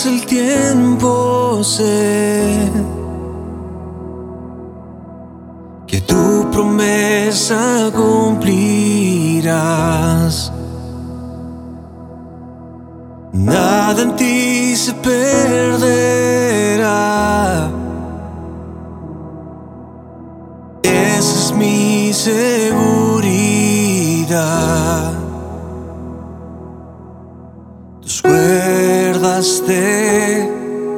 pasa el tiempo sé que tu promesa cumplirás. Nada en ti se perderá. Cuerdas de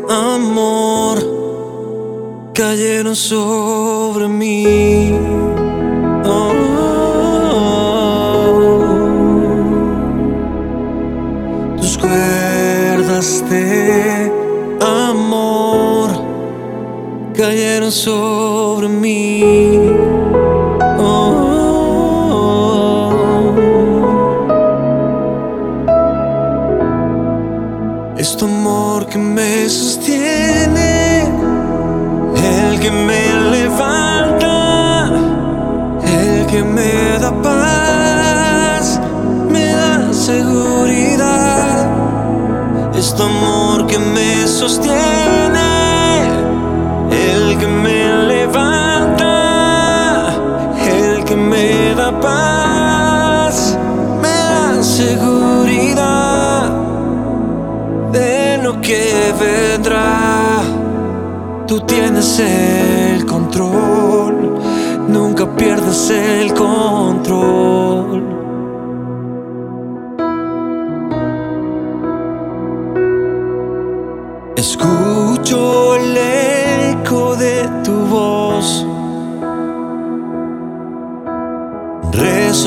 amor cayeron sobre mí. Oh. Tus cuerdas de amor cayeron sobre mí. Sostiene, el que me levanta, el que me da paz, me da seguridad de lo que vendrá. Tú tienes el control, nunca pierdes el control.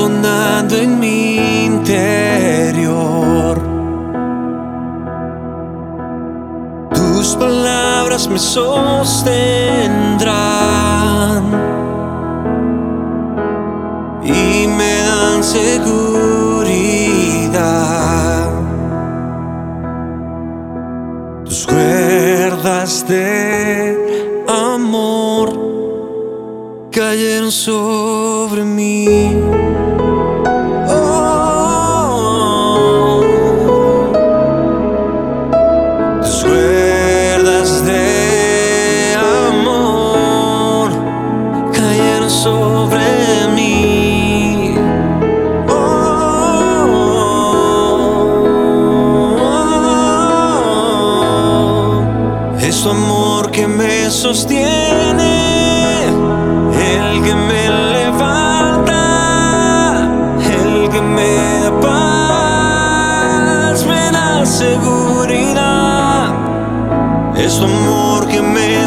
Resonando en mi interior. Tus palabras me sostendrán y me dan seguridad. Tus cuerdas de amor cayeron sobre mí.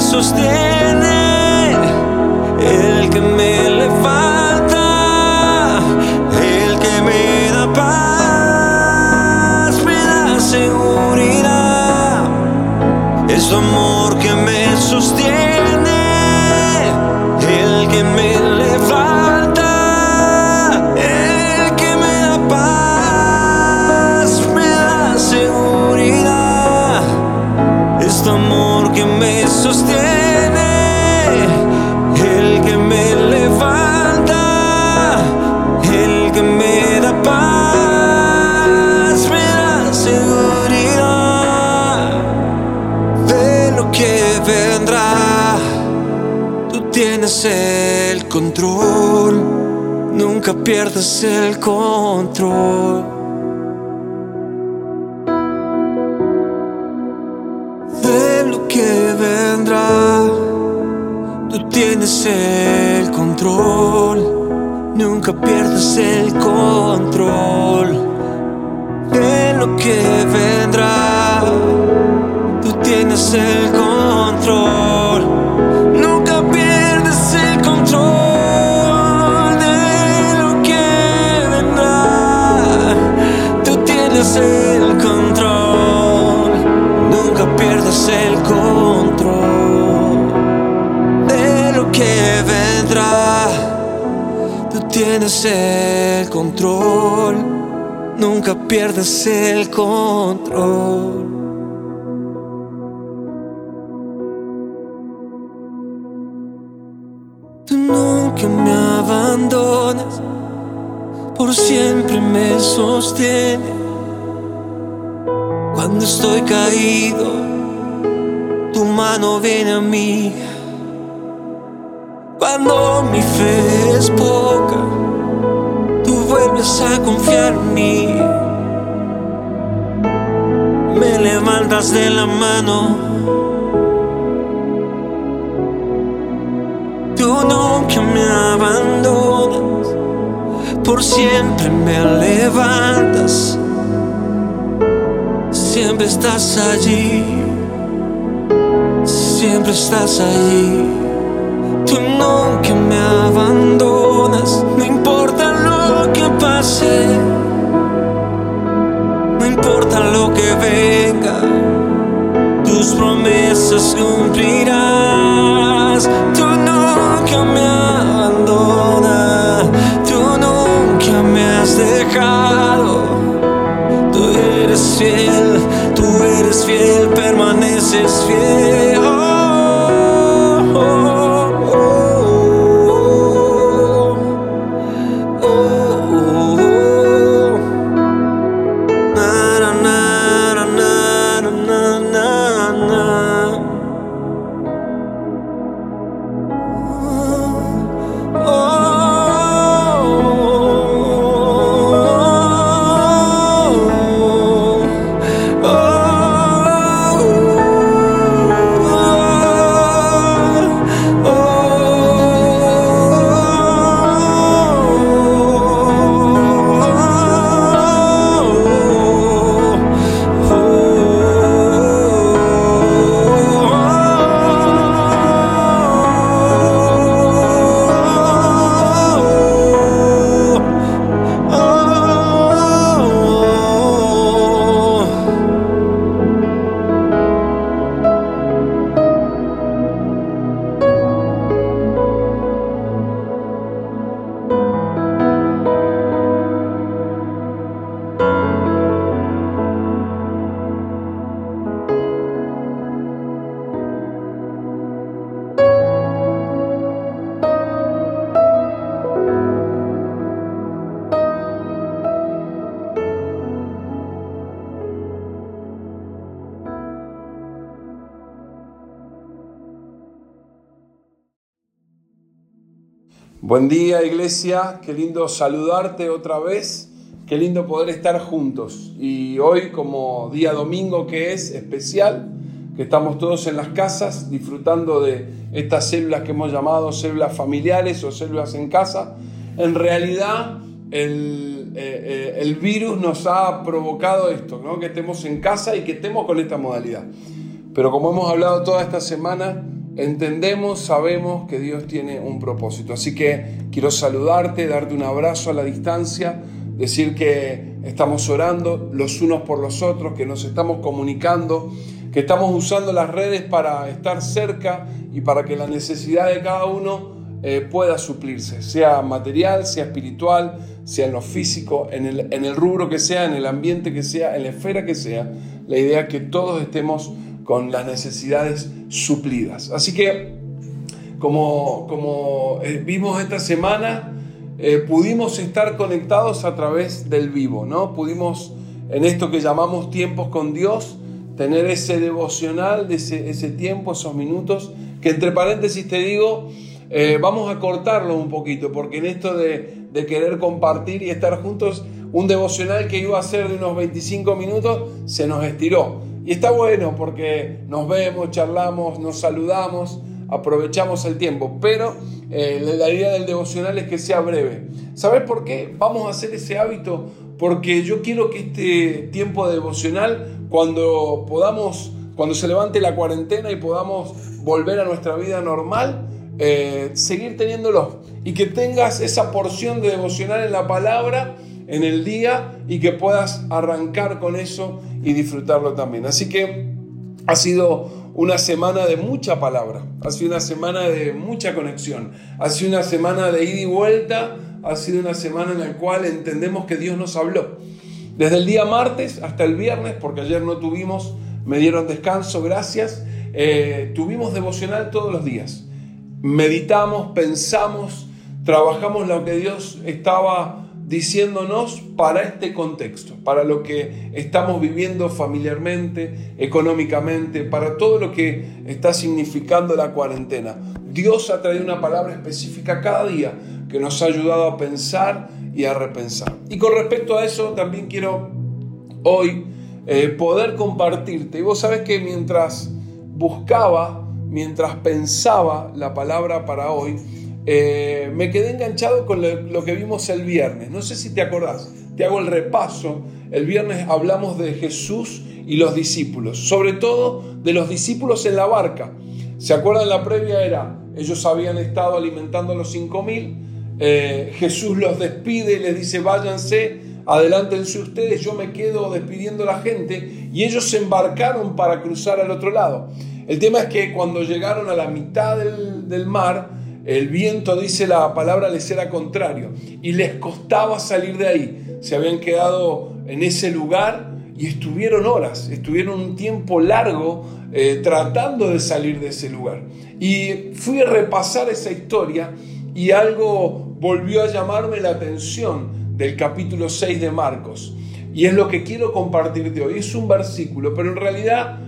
Sostiene, el que me levanta, el que me da paz, me da seguridad. Es amor Nunca pierdes el control de lo que vendrá. Tú tienes el control. Nunca pierdes el control. Tú nunca me abandonas, por siempre me sostienes. Cuando estoy caído, tu mano viene a mí. Cuando mi fe es poca, tú vuelves a confiar en mí. Me levantas de la mano. Tú nunca me abandonas, por siempre me levantas. Siempre estás allí, siempre estás allí. Tú nunca me abandonas, no importa lo que pase, no importa lo que venga, tus promesas cumplirás. Tú nunca me abandonas, tú nunca me has dejado. Fiel, tú eres fiel, permaneces fiel. Buen día iglesia, qué lindo saludarte otra vez, qué lindo poder estar juntos. Y hoy como día domingo que es especial, que estamos todos en las casas disfrutando de estas células que hemos llamado células familiares o células en casa, en realidad el, eh, eh, el virus nos ha provocado esto, ¿no? que estemos en casa y que estemos con esta modalidad. Pero como hemos hablado toda esta semana, entendemos, sabemos que Dios tiene un propósito. Así que quiero saludarte, darte un abrazo a la distancia, decir que estamos orando los unos por los otros, que nos estamos comunicando, que estamos usando las redes para estar cerca y para que la necesidad de cada uno eh, pueda suplirse, sea material, sea espiritual, sea en lo físico, en el, en el rubro que sea, en el ambiente que sea, en la esfera que sea. La idea es que todos estemos con las necesidades suplidas. Así que, como, como eh, vimos esta semana, eh, pudimos estar conectados a través del vivo, ¿no? Pudimos, en esto que llamamos tiempos con Dios, tener ese devocional, de ese, ese tiempo, esos minutos, que entre paréntesis te digo, eh, vamos a cortarlo un poquito, porque en esto de, de, querer compartir y estar juntos, un devocional que iba a ser de unos 25 minutos se nos estiró. Y está bueno porque nos vemos, charlamos, nos saludamos, aprovechamos el tiempo, pero eh, la idea del devocional es que sea breve. ¿Sabes por qué? Vamos a hacer ese hábito porque yo quiero que este tiempo devocional, cuando podamos, cuando se levante la cuarentena y podamos volver a nuestra vida normal, eh, seguir teniéndolo y que tengas esa porción de devocional en la palabra en el día y que puedas arrancar con eso y disfrutarlo también. Así que ha sido una semana de mucha palabra, ha sido una semana de mucha conexión, ha sido una semana de ida y vuelta, ha sido una semana en la cual entendemos que Dios nos habló. Desde el día martes hasta el viernes, porque ayer no tuvimos, me dieron descanso, gracias, eh, tuvimos devocional todos los días. Meditamos, pensamos, trabajamos lo que Dios estaba diciéndonos para este contexto, para lo que estamos viviendo familiarmente, económicamente, para todo lo que está significando la cuarentena. Dios ha traído una palabra específica cada día que nos ha ayudado a pensar y a repensar. Y con respecto a eso también quiero hoy eh, poder compartirte. Y vos sabés que mientras buscaba, mientras pensaba la palabra para hoy, eh, me quedé enganchado con lo, que vimos el viernes. No sé si te acordás, te hago el repaso. El viernes hablamos de Jesús y los discípulos, sobre todo de los discípulos en la barca. ¿Se acuerdan? La previa era, ellos habían estado alimentando a los cinco mil, eh, Jesús los despide y les dice, váyanse, adelántense ustedes, yo me quedo despidiendo a la gente, y ellos se embarcaron para cruzar al otro lado. El tema es que cuando llegaron a la mitad del mar, el viento, dice la palabra, les era contrario y les costaba salir de ahí. Se habían quedado en ese lugar y estuvieron horas, estuvieron un tiempo largo eh, tratando de salir de ese lugar. Y fui a repasar esa historia y algo volvió a llamarme la atención del capítulo 6 de Marcos. Y es lo que quiero compartirte hoy. Es un versículo, pero en realidad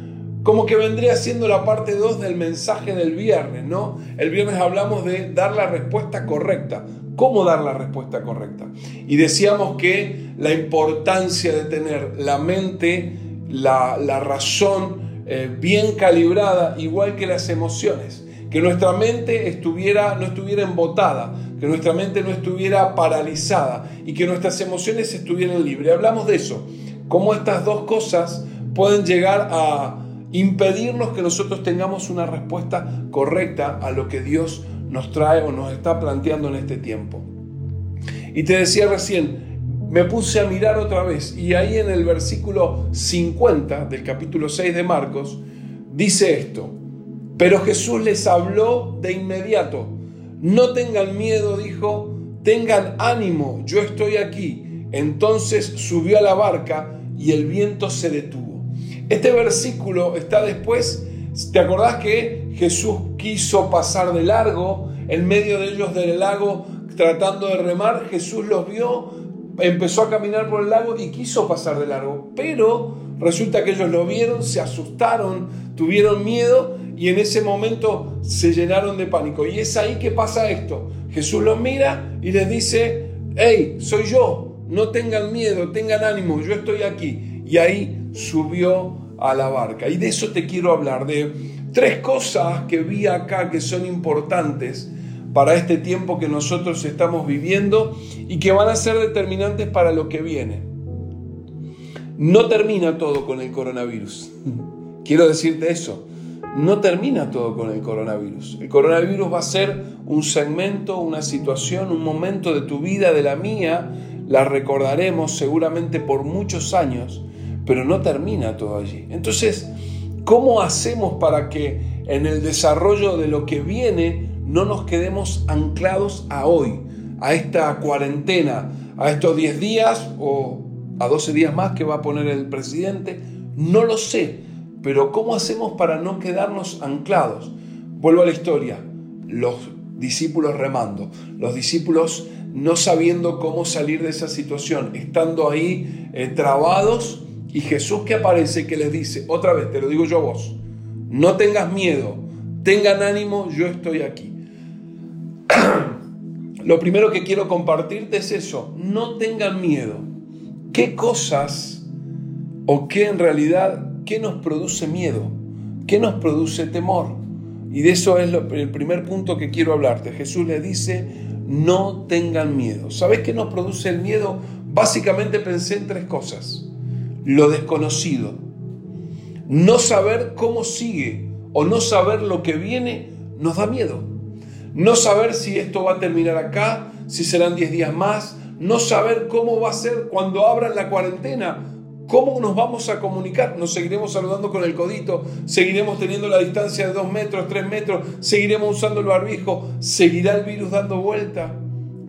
como que vendría siendo la parte 2 del mensaje del viernes, ¿no? El viernes hablamos de dar la respuesta correcta. ¿Cómo dar la respuesta correcta? Y decíamos que la importancia de tener la mente, la, razón eh, bien calibrada, igual que las emociones. Que nuestra mente estuviera, no estuviera embotada, que nuestra mente no estuviera paralizada y que nuestras emociones estuvieran libres. Hablamos de eso, cómo estas dos cosas pueden llegar a impedirnos que nosotros tengamos una respuesta correcta a lo que Dios nos trae o nos está planteando en este tiempo. Y te decía recién, me puse a mirar otra vez y ahí en el versículo 50 del capítulo 6 de Marcos dice esto, pero Jesús les habló de inmediato, no tengan miedo, dijo, tengan ánimo, yo estoy aquí. Entonces subió a la barca y el viento se detuvo. Este versículo está después, ¿te acordás que Jesús quiso pasar de largo en medio de ellos del lago tratando de remar? Jesús los vio, empezó a caminar por el lago y quiso pasar de largo, pero resulta que ellos lo vieron, se asustaron, tuvieron miedo y en ese momento se llenaron de pánico. Y es ahí que pasa esto. Jesús los mira y les dice, hey, soy yo, no tengan miedo, tengan ánimo, yo estoy aquí. Y ahí subió a la barca. Y de eso te quiero hablar, de tres cosas que vi acá que son importantes para este tiempo que nosotros estamos viviendo y que van a ser determinantes para lo que viene. No termina todo con el coronavirus. Quiero decirte eso. No termina todo con el coronavirus. El coronavirus va a ser un segmento, una situación, un momento de tu vida, de la mía. La recordaremos seguramente por muchos años pero no termina todo allí. Entonces, ¿cómo hacemos para que en el desarrollo de lo que viene no nos quedemos anclados a hoy, a esta cuarentena, a estos 10 días o a 12 días más que va a poner el presidente? No lo sé, pero ¿cómo hacemos para no quedarnos anclados? Vuelvo a la historia, los discípulos remando, los discípulos no sabiendo cómo salir de esa situación, estando ahí eh, trabados y Jesús que aparece, que les dice, otra vez, te lo digo yo a vos, no tengas miedo, tengan ánimo, yo estoy aquí. lo primero que quiero compartirte es eso, no tengan miedo. ¿Qué cosas o qué en realidad, qué nos produce miedo? ¿Qué nos produce temor? Y de eso es el primer punto que quiero hablarte. Jesús le dice, no tengan miedo. ¿Sabes qué nos produce el miedo? Básicamente pensé en tres cosas lo desconocido. No saber cómo sigue o no saber lo que viene nos da miedo. No saber si esto va a terminar acá, si serán 10 días más, no saber cómo va a ser cuando abran la cuarentena, cómo nos vamos a comunicar, nos seguiremos saludando con el codito, seguiremos teniendo la distancia de 2 metros, 3 metros, seguiremos usando el barbijo, seguirá el virus dando vuelta.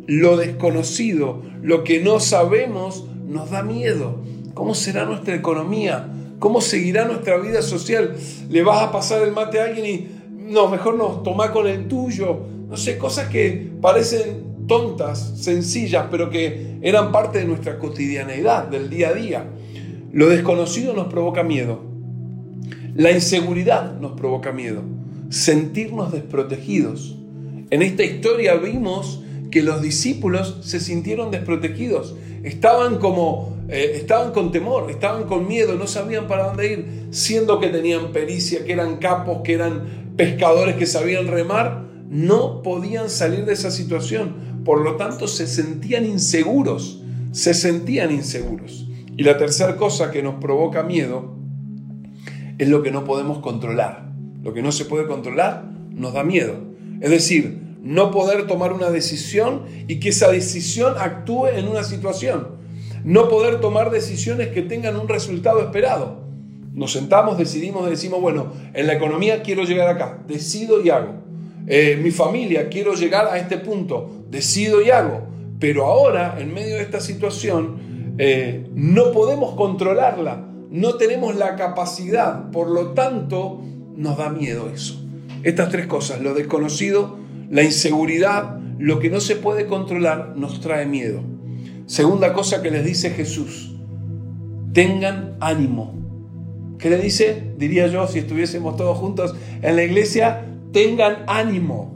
Lo desconocido, lo que no sabemos, nos da miedo. ¿Cómo será nuestra economía? ¿Cómo seguirá nuestra vida social? ¿Le vas a pasar el mate a alguien y no, mejor no, toma con el tuyo? No sé, cosas que parecen tontas, sencillas, pero que eran parte de nuestra cotidianeidad, del día a día. Lo desconocido nos provoca miedo. La inseguridad nos provoca miedo. Sentirnos desprotegidos. En esta historia vimos que los discípulos se sintieron desprotegidos. Estaban como, eh, estaban con temor, estaban con miedo, no sabían para dónde ir, siendo que tenían pericia, que eran capos, que eran pescadores que sabían remar, no podían salir de esa situación. Por lo tanto, se sentían inseguros, se sentían inseguros. Y la tercera cosa que nos provoca miedo es lo que no podemos controlar. Lo que no se puede controlar nos da miedo. Es decir, no poder tomar una decisión y que esa decisión actúe en una situación. No poder tomar decisiones que tengan un resultado esperado. Nos sentamos, decidimos, decimos, bueno, en la economía quiero llegar acá, decido y hago. Eh, mi familia, quiero llegar a este punto, decido y hago. Pero ahora, en medio de esta situación, eh, no podemos controlarla, no tenemos la capacidad, por lo tanto, nos da miedo eso. Estas tres cosas, lo desconocido, la inseguridad, lo que no se puede controlar, nos trae miedo. Segunda cosa que les dice Jesús, tengan ánimo. ¿Qué le dice? Diría yo, si estuviésemos todos juntos en la iglesia, tengan ánimo.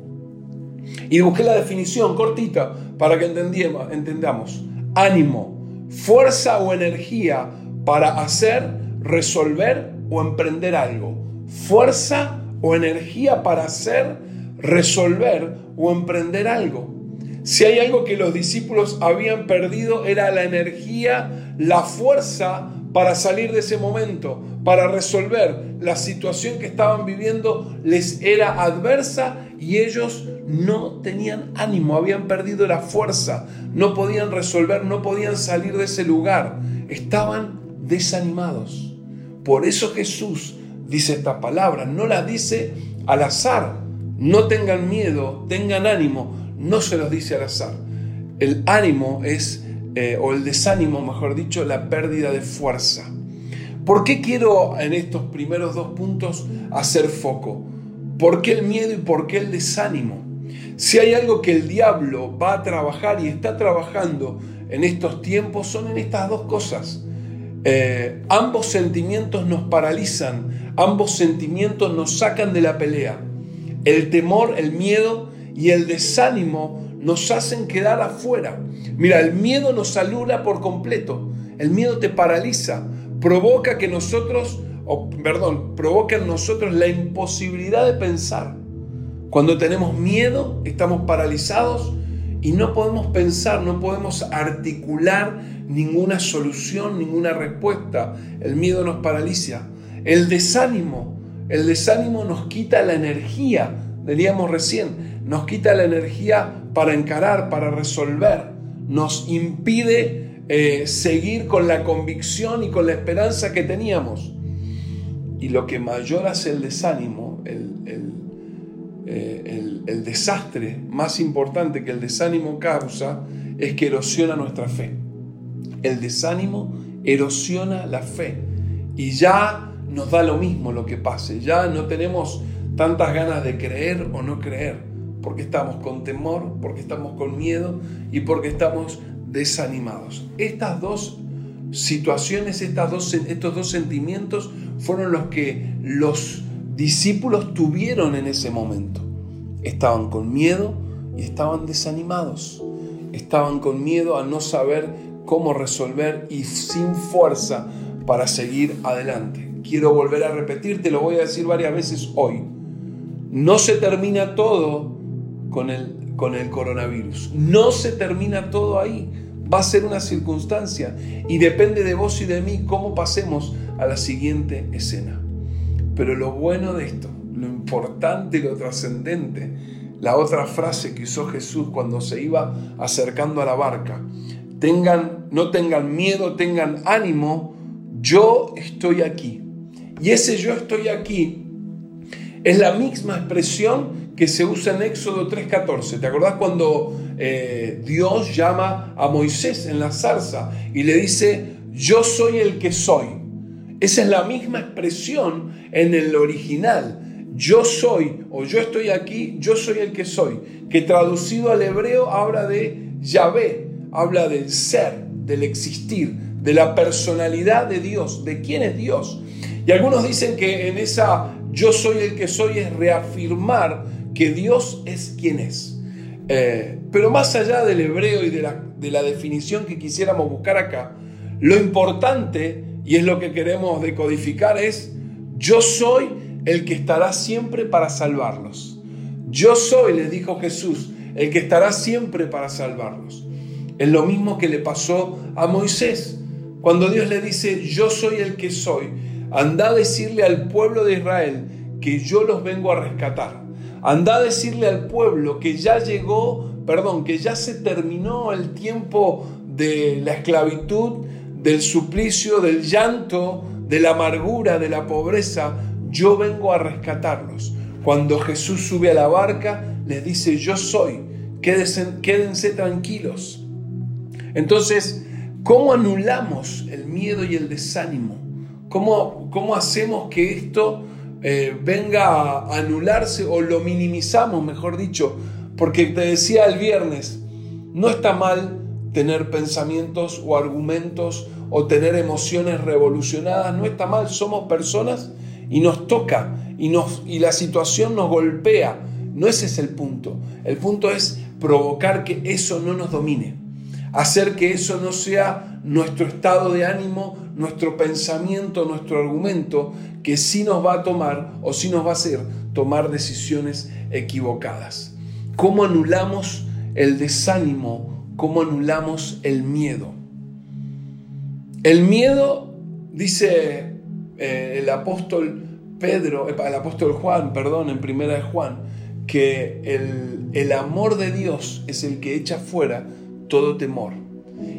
Y busqué la definición cortita para que entendamos. Ánimo, fuerza o energía para hacer, resolver o emprender algo. Fuerza o energía para hacer, resolver o emprender algo. Si hay algo que los discípulos habían perdido era la energía, la fuerza para salir de ese momento, para resolver la situación que estaban viviendo, les era adversa y ellos no tenían ánimo, habían perdido la fuerza, no podían resolver, no podían salir de ese lugar, estaban desanimados. Por eso Jesús dice esta palabra, no la dice al azar, no tengan miedo, tengan ánimo, no se los dice al azar. El ánimo es, eh, o el desánimo, mejor dicho, la pérdida de fuerza. ¿Por qué quiero en estos primeros dos puntos hacer foco? ¿Por qué el miedo y por qué el desánimo? Si hay algo que el diablo va a trabajar y está trabajando en estos tiempos, son en estas dos cosas. Eh, ambos sentimientos nos paralizan, ambos sentimientos nos sacan de la pelea. El temor, el miedo y el desánimo nos hacen quedar afuera. Mira, el miedo nos alura por completo, el miedo te paraliza, provoca que nosotros, o, perdón, provoca en nosotros la imposibilidad de pensar. Cuando tenemos miedo, estamos paralizados y no podemos pensar, no podemos articular ninguna solución, ninguna respuesta. El miedo nos paraliza. El desánimo, el desánimo nos quita la energía, diríamos recién, nos quita la energía para encarar, para resolver, nos impide eh, seguir con la convicción y con la esperanza que teníamos. Y lo que mayor hace el desánimo, el, eh, el, desastre más importante que el desánimo causa, es que erosiona nuestra fe. El desánimo erosiona la fe. Y ya nos da lo mismo lo que pase. Ya no tenemos tantas ganas de creer o no creer. Porque estamos con temor, porque estamos con miedo y porque estamos desanimados. Estas dos situaciones, estas dos, estos dos sentimientos fueron los que los discípulos tuvieron en ese momento. Estaban con miedo y estaban desanimados. Estaban con miedo a no saber cómo resolver y sin fuerza para seguir adelante. Quiero volver a repetir, te lo voy a decir varias veces hoy. No se termina todo con el, con el coronavirus. No se termina todo ahí va a ser una circunstancia y depende de vos y de mí cómo pasemos a la siguiente escena. Pero lo bueno de esto, lo importante y lo trascendente, la otra frase que usó Jesús cuando se iba acercando a la barca, tengan, no tengan miedo, tengan ánimo, yo estoy aquí. Y ese yo estoy aquí es la misma expresión que se usa en Éxodo 3.14. ¿Te acordás cuando eh, Dios llama a Moisés en la zarza y le dice, yo soy el que soy? Esa es la misma expresión en el original. yo soy o yo estoy aquí, yo soy el que soy, que traducido al hebreo habla de Yahvé, habla del ser, del existir, de la personalidad de Dios, de quién es Dios. Y algunos dicen que en esa yo soy el que soy es reafirmar que Dios es quien es. Eh, pero más allá del hebreo y de la, de la definición que quisiéramos buscar acá, lo importante, y es lo que queremos decodificar, es yo soy el que estará siempre para salvarlos. Yo soy, les dijo Jesús, el que estará siempre para salvarlos. Es lo mismo que le pasó a Moisés. Cuando Dios le dice, yo soy el que soy, anda a decirle al pueblo de Israel que yo los vengo a rescatar. Anda a decirle al pueblo que ya llegó, perdón, que ya se terminó el tiempo de la esclavitud, del suplicio, del llanto, de la amargura, de la pobreza. Yo vengo a rescatarlos. Cuando Jesús sube a la barca, les dice, yo soy, quédense, quédense tranquilos. Entonces, ¿cómo anulamos el miedo y el desánimo? ¿Cómo, hacemos que esto eh, venga a anularse o lo minimizamos, mejor dicho? Porque te decía el viernes, no está mal tener pensamientos o argumentos o tener emociones revolucionadas, no está mal, somos personas y nos toca y, nos, y la situación nos golpea. No ese es el punto. El punto es provocar que eso no nos domine hacer que eso no sea nuestro estado de ánimo, nuestro pensamiento, nuestro argumento, que sí nos va a tomar o sí nos va a hacer tomar decisiones equivocadas. ¿Cómo anulamos el desánimo? ¿Cómo anulamos el miedo? El miedo, dice eh, el apóstol Pedro, el apóstol Juan, perdón, en primera de Juan, que el, el amor de Dios es el que echa fuera todo temor.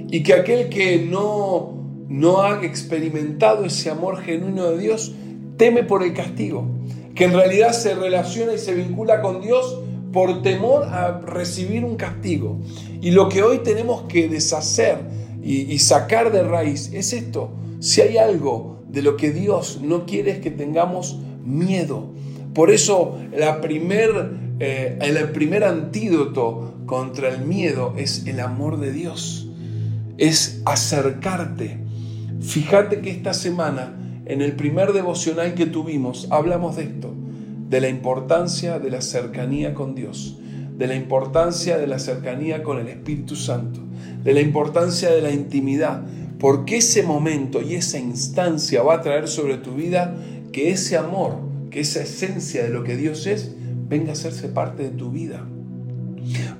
Y que aquel que no, no ha experimentado ese amor genuino de Dios teme por el castigo. Que en realidad se relaciona y se vincula con Dios por temor a recibir un castigo. Y lo que hoy tenemos que deshacer y, sacar de raíz es esto. Si hay algo de lo que Dios no quiere es que tengamos miedo. Por eso primer, eh, el primer antídoto contra el miedo es el amor de Dios, es acercarte. Fíjate que esta semana, en el primer devocional que tuvimos, hablamos de esto, de la importancia de la cercanía con Dios, de la importancia de la cercanía con el Espíritu Santo, de la importancia de la intimidad, porque ese momento y esa instancia va a traer sobre tu vida que ese amor, que esa esencia de lo que Dios es, venga a hacerse parte de tu vida.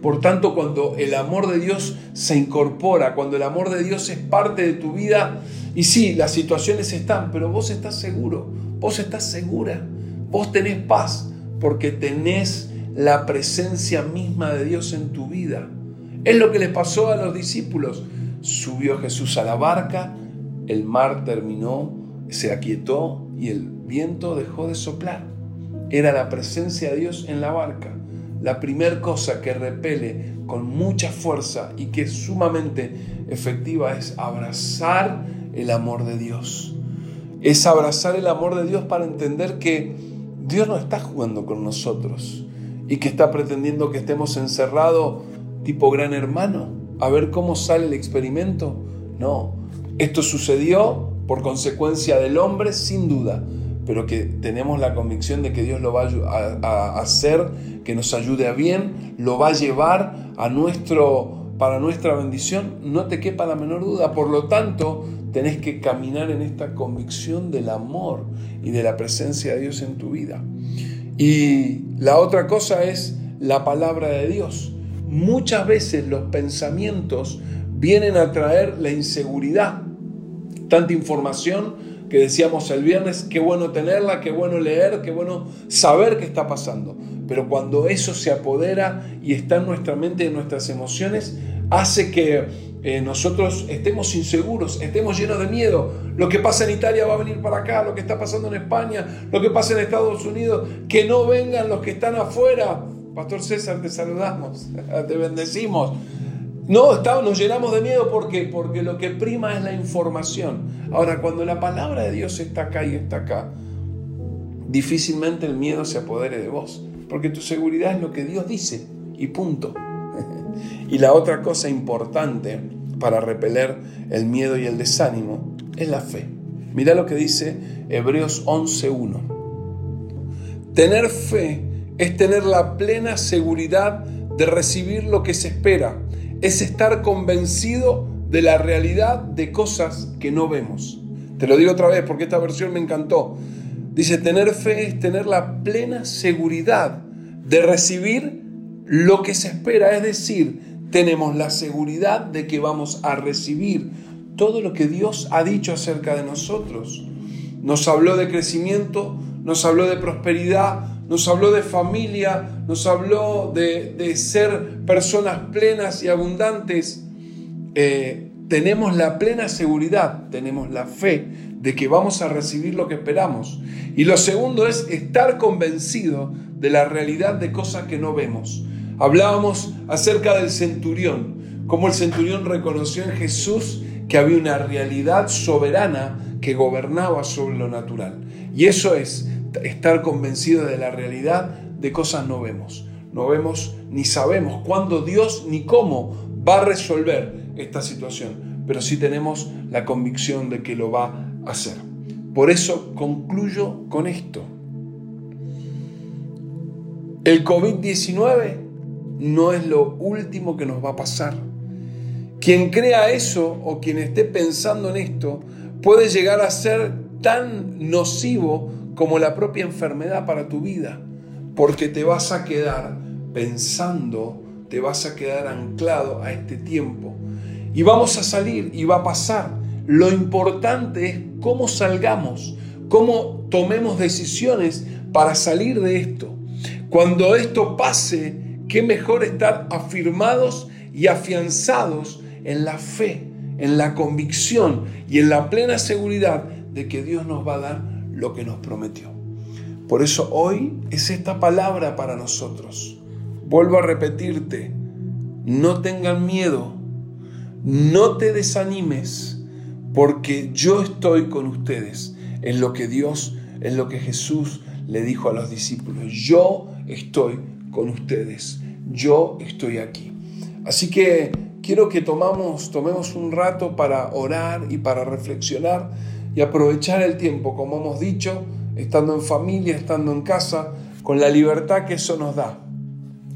Por tanto, cuando el amor de Dios se incorpora, cuando el amor de Dios es parte de tu vida, y sí, las situaciones están, pero vos estás seguro, vos estás segura, vos tenés paz, porque tenés la presencia misma de Dios en tu vida. Es lo que les pasó a los discípulos. Subió Jesús a la barca, el mar terminó, se aquietó y el viento dejó de soplar. Era la presencia de Dios en la barca la primera cosa que repele con mucha fuerza y que es sumamente efectiva es abrazar el amor de Dios. Es abrazar el amor de Dios para entender que Dios no está jugando con nosotros y que está pretendiendo que estemos encerrados tipo gran hermano a ver cómo sale el experimento. No, esto sucedió por consecuencia del hombre sin duda, pero que tenemos la convicción de que Dios lo va a, hacer, que nos ayude a bien, lo va a llevar a nuestro, para nuestra bendición, no te quepa la menor duda. Por lo tanto, tenés que caminar en esta convicción del amor y de la presencia de Dios en tu vida. Y la otra cosa es la palabra de Dios. Muchas veces los pensamientos vienen a traer la inseguridad, tanta información que decíamos el viernes, qué bueno tenerla, qué bueno leer, qué bueno saber qué está pasando. Pero cuando eso se apodera y está en nuestra mente y en nuestras emociones, hace que eh, nosotros estemos inseguros, estemos llenos de miedo. Lo que pasa en Italia va a venir para acá, lo que está pasando en España, lo que pasa en Estados Unidos, que no vengan los que están afuera. Pastor César, te saludamos, te bendecimos. No, nos llenamos de miedo porque, porque lo que prima es la información. Ahora, cuando la palabra de Dios está acá y está acá, difícilmente el miedo se apodere de vos, porque tu seguridad es lo que Dios dice y punto. y la otra cosa importante para repeler el miedo y el desánimo es la fe. Mira lo que dice Hebreos 11.1. Tener fe es tener la plena seguridad de recibir lo que se espera, es estar convencido de la realidad de cosas que no vemos. Te lo digo otra vez porque esta versión me encantó. Dice, tener fe es tener la plena seguridad de recibir lo que se espera, es decir, tenemos la seguridad de que vamos a recibir todo lo que Dios ha dicho acerca de nosotros. Nos habló de crecimiento, nos habló de prosperidad, nos habló de familia, nos habló de, ser personas plenas y abundantes. Eh, tenemos la plena seguridad, tenemos la fe de que vamos a recibir lo que esperamos. Y lo segundo es estar convencido de la realidad de cosas que no vemos. Hablábamos acerca del centurión, cómo el centurión reconoció en Jesús que había una realidad soberana que gobernaba sobre lo natural. Y eso es estar convencido de la realidad de cosas no vemos. No vemos ni sabemos cuándo Dios ni cómo va a resolver esta situación, pero sí tenemos la convicción de que lo va a hacer. Por eso concluyo con esto. El COVID-19 no es lo último que nos va a pasar. Quien crea eso o quien esté pensando en esto puede llegar a ser tan nocivo como la propia enfermedad para tu vida, porque te vas a quedar pensando, te vas a quedar anclado a este tiempo. Y vamos a salir y va a pasar. Lo importante es cómo salgamos, cómo tomemos decisiones para salir de esto. Cuando esto pase, qué mejor estar afirmados y afianzados en la fe, en la convicción y en la plena seguridad de que Dios nos va a dar lo que nos prometió. Por eso hoy es esta palabra para nosotros. Vuelvo a repetirte, no tengan miedo, no te desanimes, porque yo estoy con ustedes en lo que Dios, en lo que Jesús le dijo a los discípulos. Yo estoy con ustedes. Yo estoy aquí. Así que quiero que tomamos, tomemos un rato para orar y para reflexionar y aprovechar el tiempo, como hemos dicho, estando en familia, estando en casa, con la libertad que eso nos da.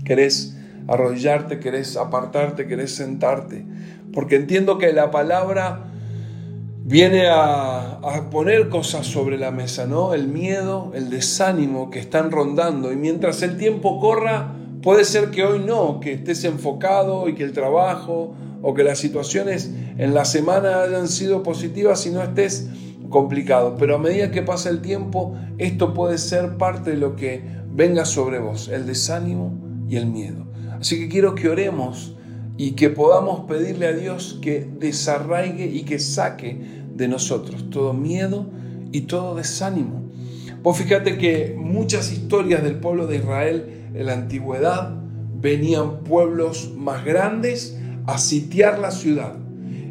¿Querés arrollarte, querés apartarte, querés sentarte? Porque entiendo que la palabra viene a, poner cosas sobre la mesa, ¿no? El miedo, el desánimo que están rondando. Y mientras el tiempo corra, puede ser que hoy no, que estés enfocado y que el trabajo o que las situaciones en la semana hayan sido positivas y no estés complicado. Pero a medida que pasa el tiempo, esto puede ser parte de lo que venga sobre vos, el desánimo y el miedo. Así que quiero que oremos y que podamos pedirle a Dios que desarraigue y que saque de nosotros, todo miedo y todo desánimo. Vos fíjate que muchas historias del pueblo de Israel en la antigüedad venían pueblos más grandes a sitiar la ciudad.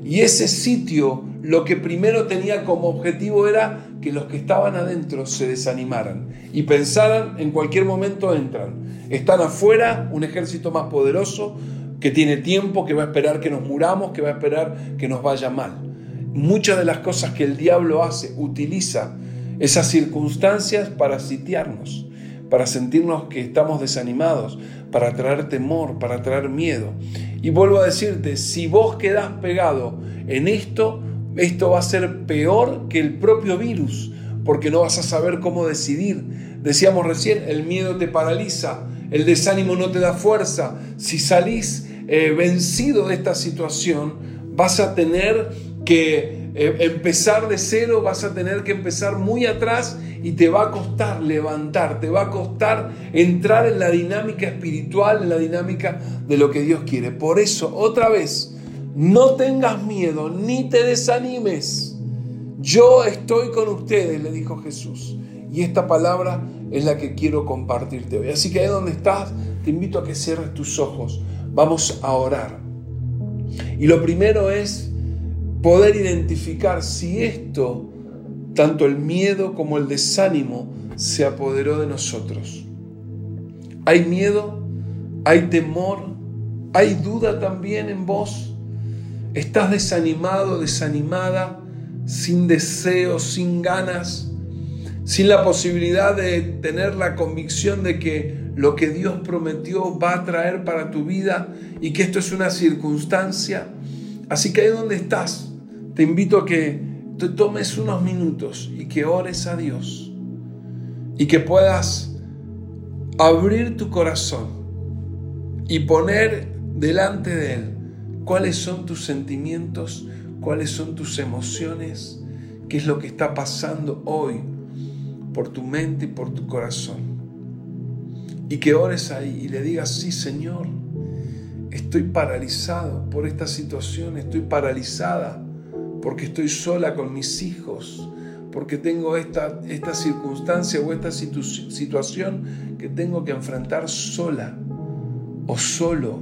Y ese sitio lo que primero tenía como objetivo era que los que estaban adentro se desanimaran y pensaran en cualquier momento entran. Están afuera un ejército más poderoso que tiene tiempo, que va a esperar que nos muramos, que va a esperar que nos vaya mal muchas de las cosas que el diablo hace, utiliza esas circunstancias para sitiarnos, para sentirnos que estamos desanimados, para traer temor, para traer miedo. Y vuelvo a decirte, si vos quedás pegado en esto, esto va a ser peor que el propio virus, porque no vas a saber cómo decidir. Decíamos recién, el miedo te paraliza, el desánimo no te da fuerza. Si salís eh, vencido de esta situación, vas a tener que eh, empezar de cero, vas a tener que empezar muy atrás y te va a costar levantar, te va a costar entrar en la dinámica espiritual, en la dinámica de lo que Dios quiere. Por eso, otra vez, no tengas miedo ni te desanimes. Yo estoy con ustedes, le dijo Jesús. Y esta palabra es la que quiero compartirte hoy. Así que ahí donde estás, te invito a que cierres tus ojos. Vamos a orar. Y lo primero es poder identificar si esto tanto el miedo como el desánimo se apoderó de nosotros. Hay miedo, hay temor, hay duda también en vos. Estás desanimado, desanimada, sin deseos, sin ganas, sin la posibilidad de tener la convicción de que lo que Dios prometió va a traer para tu vida y que esto es una circunstancia. Así que ahí donde estás, te invito a que te tomes unos minutos y que ores a Dios y que puedas abrir tu corazón y poner delante de Él cuáles son tus sentimientos, cuáles son tus emociones, qué es lo que está pasando hoy por tu mente y por tu corazón. Y que ores ahí y le digas, sí Señor, estoy paralizado por esta situación, estoy paralizada porque estoy sola con mis hijos, porque tengo esta, esta circunstancia o esta situación que tengo que enfrentar sola o solo.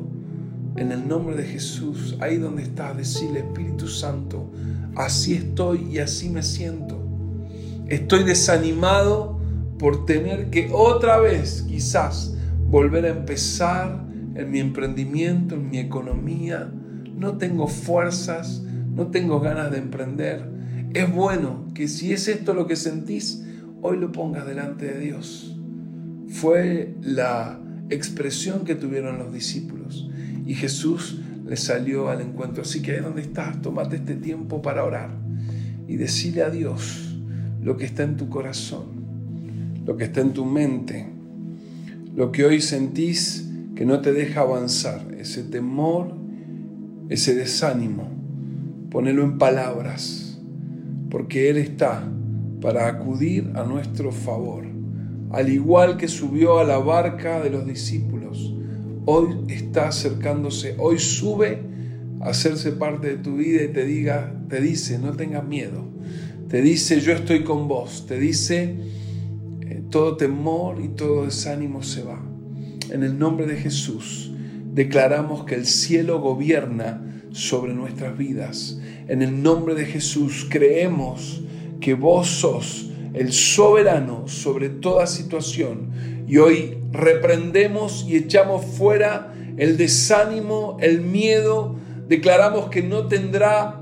En el nombre de Jesús, ahí donde estás, decirle Espíritu Santo, así estoy y así me siento. Estoy desanimado por tener que otra vez quizás volver a empezar en mi emprendimiento, en mi economía. No tengo fuerzas, no tengo ganas de emprender es bueno que si es esto lo que sentís, hoy lo pongas delante de Dios. Fue la expresión que tuvieron los discípulos y Jesús les salió al encuentro. Así que ahí donde estás, tómate este tiempo para orar y decirle a Dios lo que está en tu corazón, lo que está en tu mente, lo que hoy sentís que no te deja avanzar, ese temor, ese desánimo, ponelo en palabras porque Él está para acudir a nuestro favor. Al igual que subió a la barca de los discípulos, hoy está acercándose, hoy sube a hacerse parte de tu vida y te diga, te dice, no tengas miedo. Te dice, yo estoy con vos. Te dice, todo temor y todo desánimo se va. En el nombre de Jesús, declaramos que el cielo gobierna sobre nuestras vidas. En el nombre de Jesús creemos que vos sos el soberano sobre toda situación y hoy reprendemos y echamos fuera el desánimo, el miedo, declaramos que no tendrá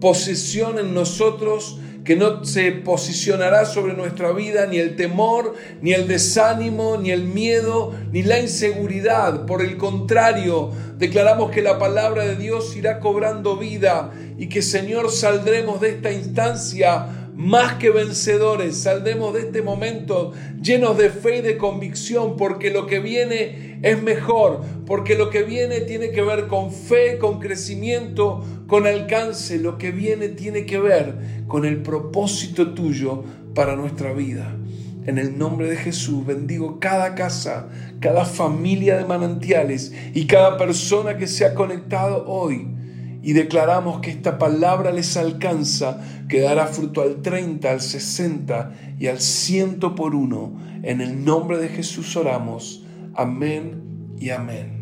posesión en nosotros, que no se posicionará sobre nuestra vida ni el temor, ni el desánimo, ni el miedo, ni la inseguridad. Por el contrario, declaramos que la palabra de Dios irá cobrando vida y que Señor saldremos de esta instancia más que vencedores, saldremos de este momento llenos de fe y de convicción, porque lo que viene es mejor, porque lo que viene tiene que ver con fe, con crecimiento, con alcance, lo que viene tiene que ver con el propósito tuyo para nuestra vida. En el nombre de Jesús bendigo cada casa, cada familia de manantiales y cada persona que se ha conectado hoy y declaramos que esta palabra les alcanza, que dará fruto al 30, al 60 y al 100 por uno. En el nombre de Jesús oramos. Amén y amén.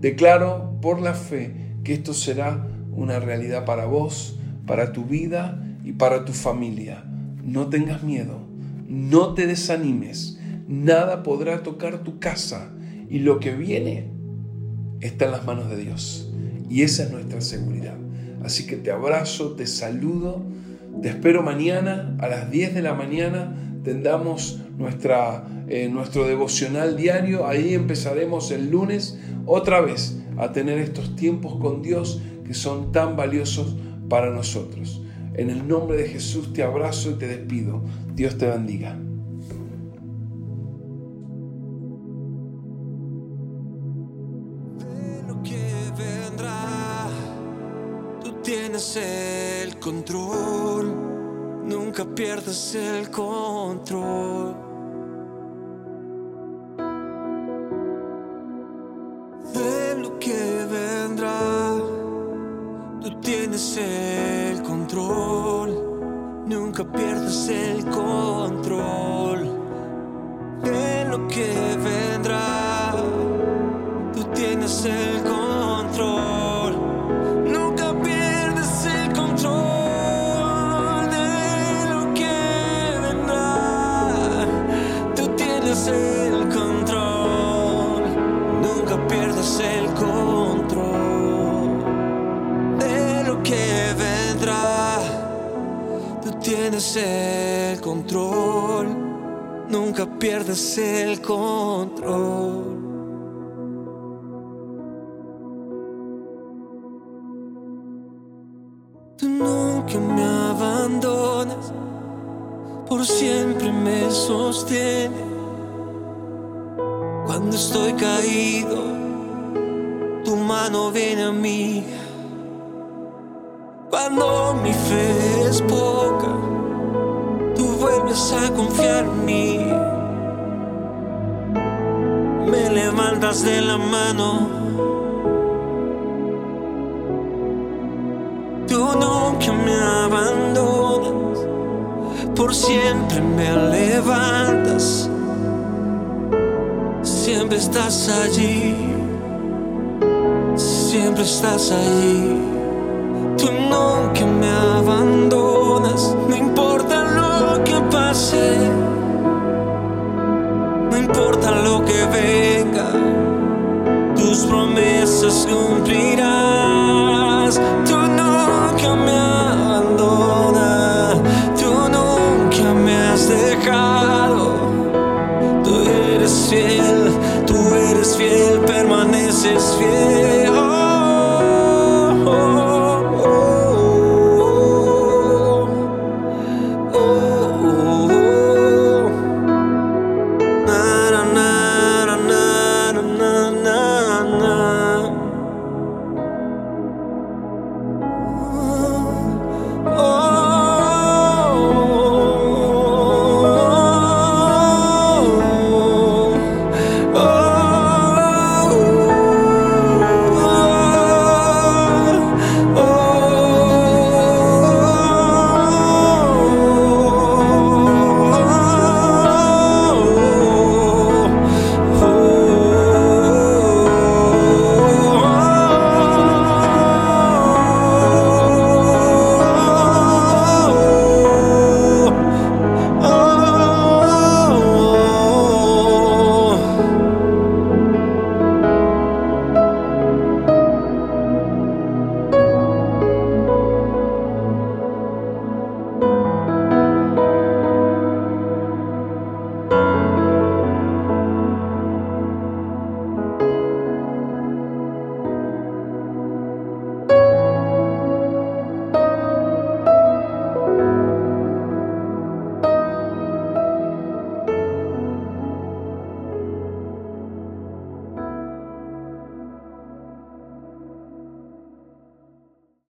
Declaro por la fe que esto será una realidad para vos, para tu vida y para tu familia. No tengas miedo, no te desanimes, nada podrá tocar tu casa y lo que viene está en las manos de Dios. Y esa es nuestra seguridad. Así que te abrazo, te saludo, te espero mañana a las 10 de la mañana. Tendamos nuestra, eh, nuestro devocional diario. Ahí empezaremos el lunes otra vez a tener estos tiempos con Dios que son tan valiosos para nosotros. En el nombre de Jesús te abrazo y te despido. Dios te bendiga. El control, nunca pierdas el control. De lo que vendrá, tú tienes el control, nunca pierdas el control. De lo que tienes el control, nunca pierdes el control. de la mano. Tú nunca me abandonas, por siempre me levantas, siempre estás allí, siempre estás allí. Tú nunca me promessas cumprirás.